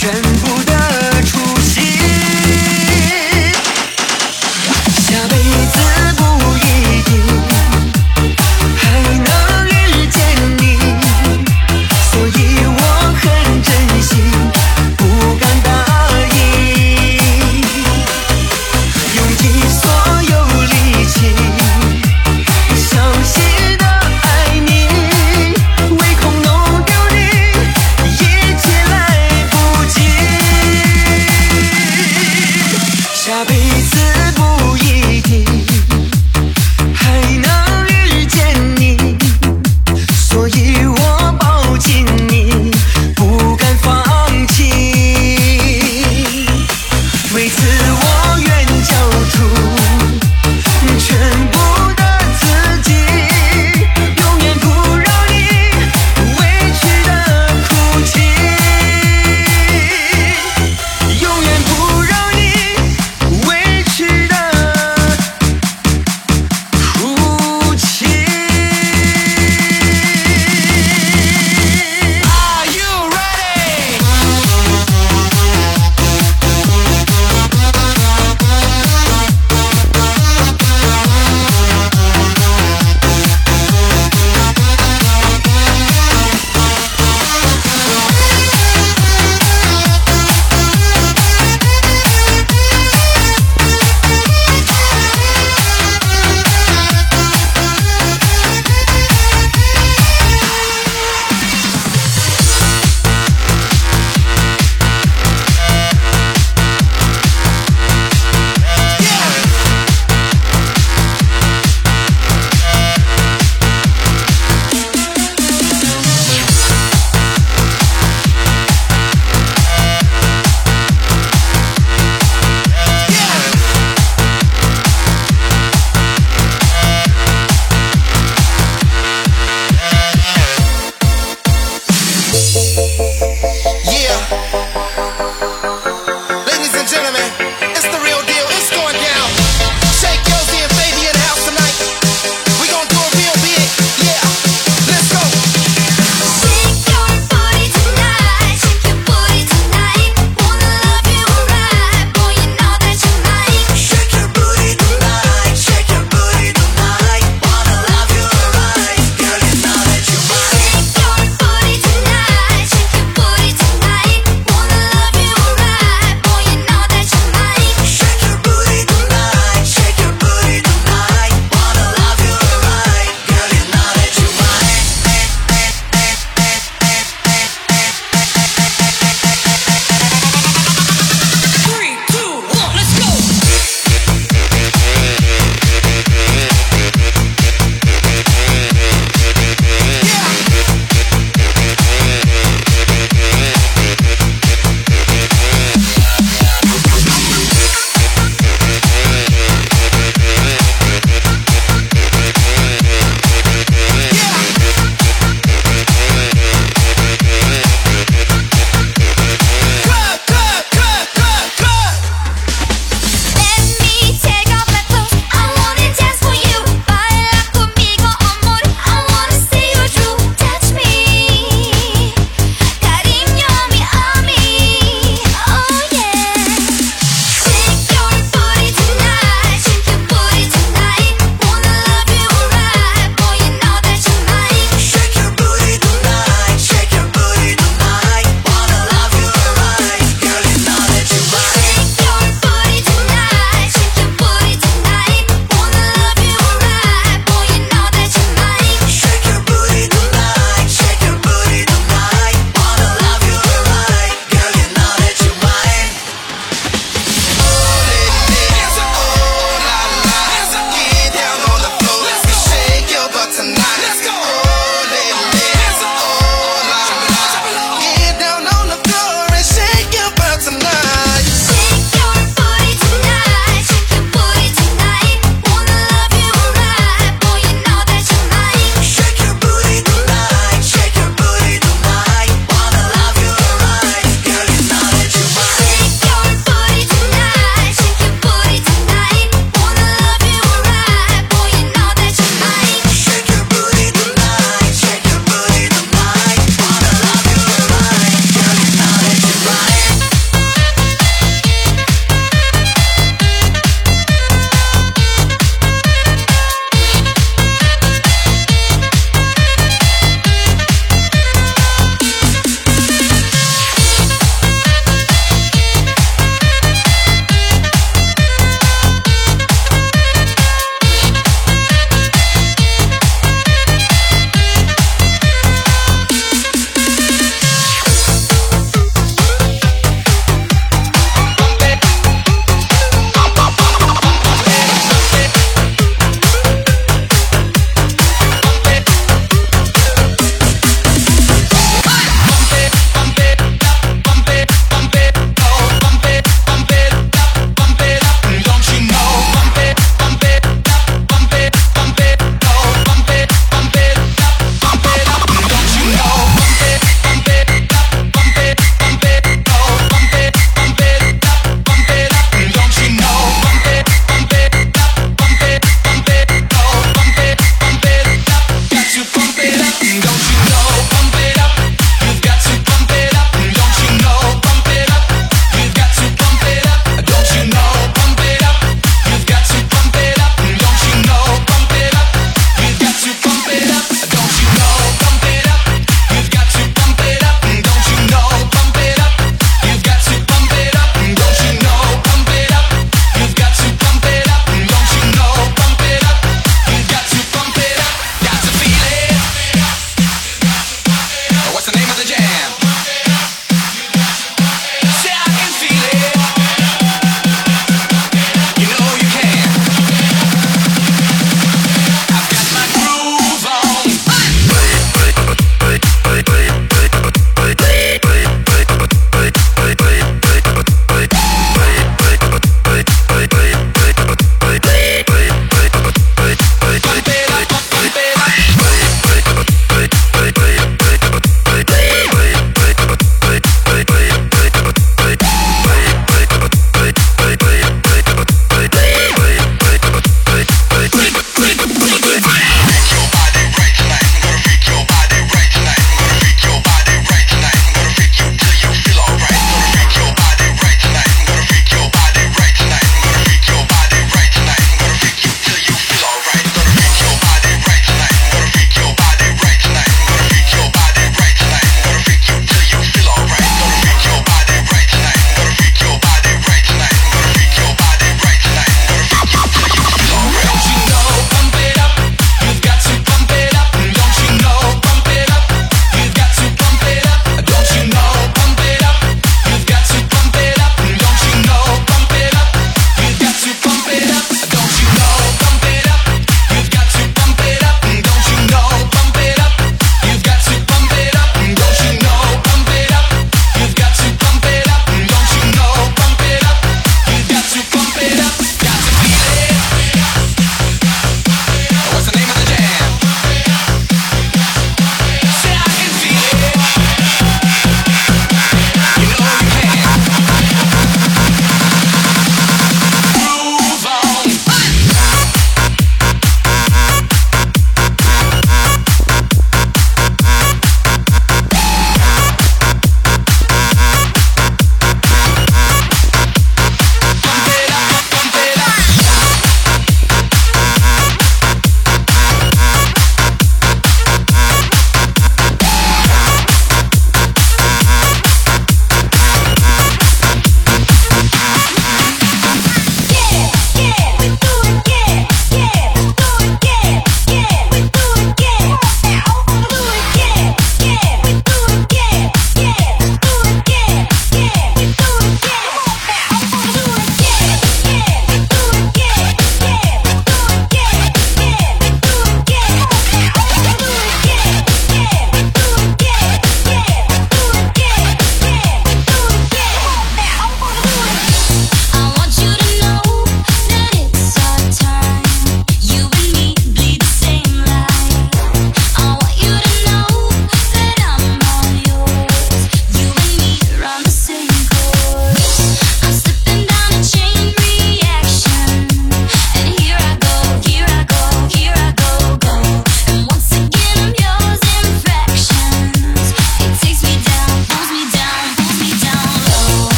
trend